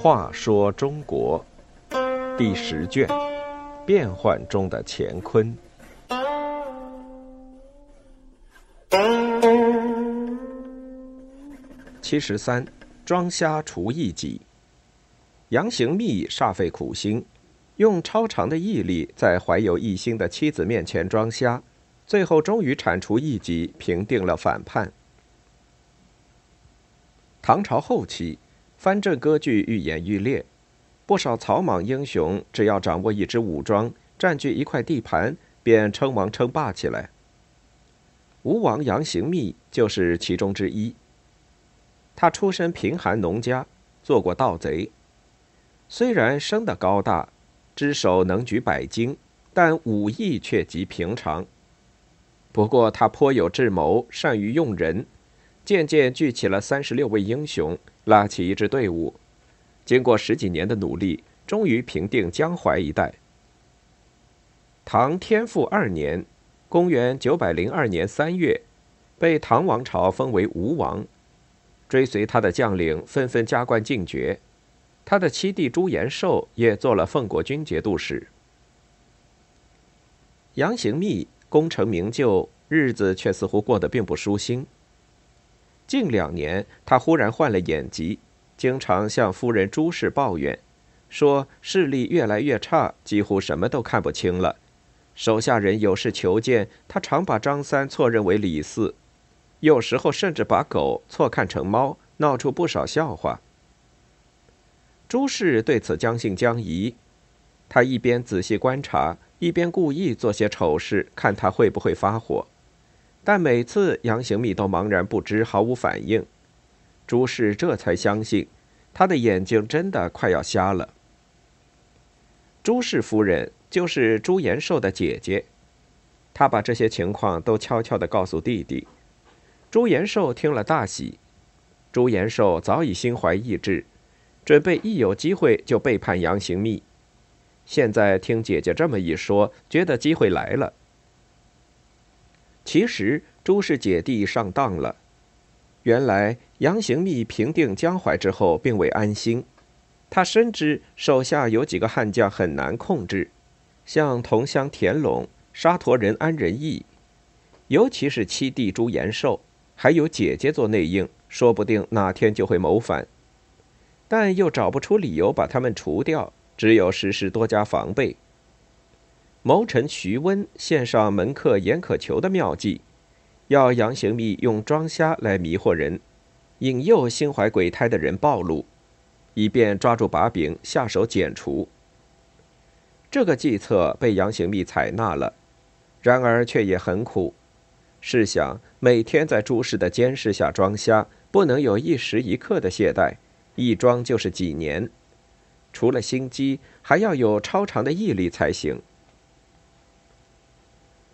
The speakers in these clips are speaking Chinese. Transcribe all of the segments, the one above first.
话说中国第十卷：变幻中的乾坤。七十三，装瞎除异己。杨行密煞费苦心，用超长的毅力，在怀有异心的妻子面前装瞎，最后终于铲除异己，平定了反叛。唐朝后期，藩镇割据愈演愈烈，不少草莽英雄只要掌握一支武装，占据一块地盘，便称王称霸起来。吴王杨行密就是其中之一。他出身贫寒农家，做过盗贼。虽然生得高大，只手能举百斤，但武艺却极平常。不过他颇有智谋，善于用人，渐渐聚起了三十六位英雄，拉起一支队伍。经过十几年的努力，终于平定江淮一带。唐天复二年，公元九百零二年三月，被唐王朝封为吴王。追随他的将领纷纷加官进爵，他的七弟朱延寿也做了奉国军节度使。杨行密功成名就，日子却似乎过得并不舒心。近两年，他忽然患了眼疾，经常向夫人朱氏抱怨，说视力越来越差，几乎什么都看不清了。手下人有事求见，他常把张三错认为李四。有时候甚至把狗错看成猫，闹出不少笑话。朱氏对此将信将疑，他一边仔细观察，一边故意做些丑事，看他会不会发火。但每次杨行密都茫然不知，毫无反应。朱氏这才相信，他的眼睛真的快要瞎了。朱氏夫人就是朱延寿的姐姐，她把这些情况都悄悄地告诉弟弟。朱延寿听了大喜，朱延寿早已心怀异志，准备一有机会就背叛杨行密。现在听姐姐这么一说，觉得机会来了。其实朱氏姐弟上当了，原来杨行密平定江淮之后并未安心，他深知手下有几个悍将很难控制，像同乡田陇、沙陀人安仁义，尤其是七弟朱延寿。还有姐姐做内应，说不定哪天就会谋反，但又找不出理由把他们除掉，只有时时多加防备。谋臣徐温献上门客严可求的妙计，要杨行密用装瞎来迷惑人，引诱心怀鬼胎的人暴露，以便抓住把柄下手剪除。这个计策被杨行密采纳了，然而却也很苦。试想，每天在朱氏的监视下装瞎，不能有一时一刻的懈怠，一装就是几年。除了心机，还要有超长的毅力才行。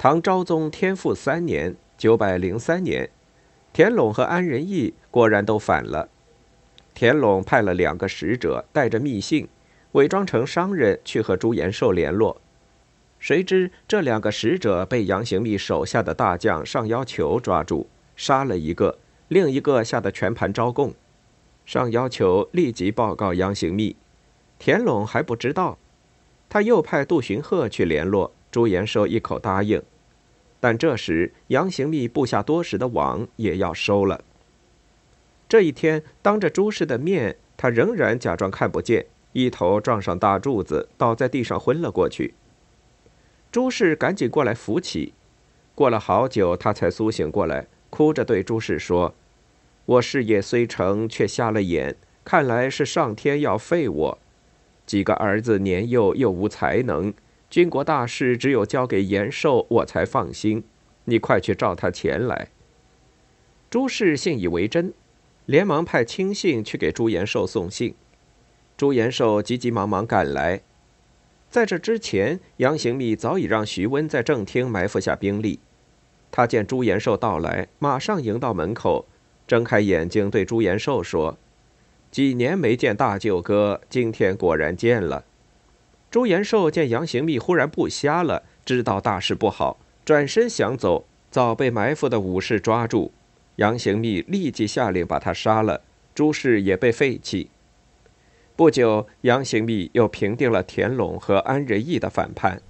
唐昭宗天复三年（九百零三年），田陇和安仁义果然都反了。田陇派了两个使者，带着密信，伪装成商人去和朱延寿联络。谁知这两个使者被杨行密手下的大将上要求抓住，杀了一个，另一个吓得全盘招供。上要求立即报告杨行密，田陇还不知道。他又派杜荀鹤去联络朱延寿，一口答应。但这时杨行密布下多时的网也要收了。这一天，当着朱氏的面，他仍然假装看不见，一头撞上大柱子，倒在地上昏了过去。朱氏赶紧过来扶起，过了好久，他才苏醒过来，哭着对朱氏说：“我事业虽成，却瞎了眼，看来是上天要废我。几个儿子年幼又无才能，军国大事只有交给延寿，我才放心。你快去召他前来。”朱氏信以为真，连忙派亲信去给朱延寿送信。朱延寿急急忙忙赶来。在这之前，杨行密早已让徐温在正厅埋伏下兵力。他见朱延寿到来，马上迎到门口，睁开眼睛对朱延寿说：“几年没见大舅哥，今天果然见了。”朱延寿见杨行密忽然不瞎了，知道大事不好，转身想走，早被埋伏的武士抓住，杨行密立即下令把他杀了，朱氏也被废弃。不久，杨行密又平定了田陇和安仁义的反叛。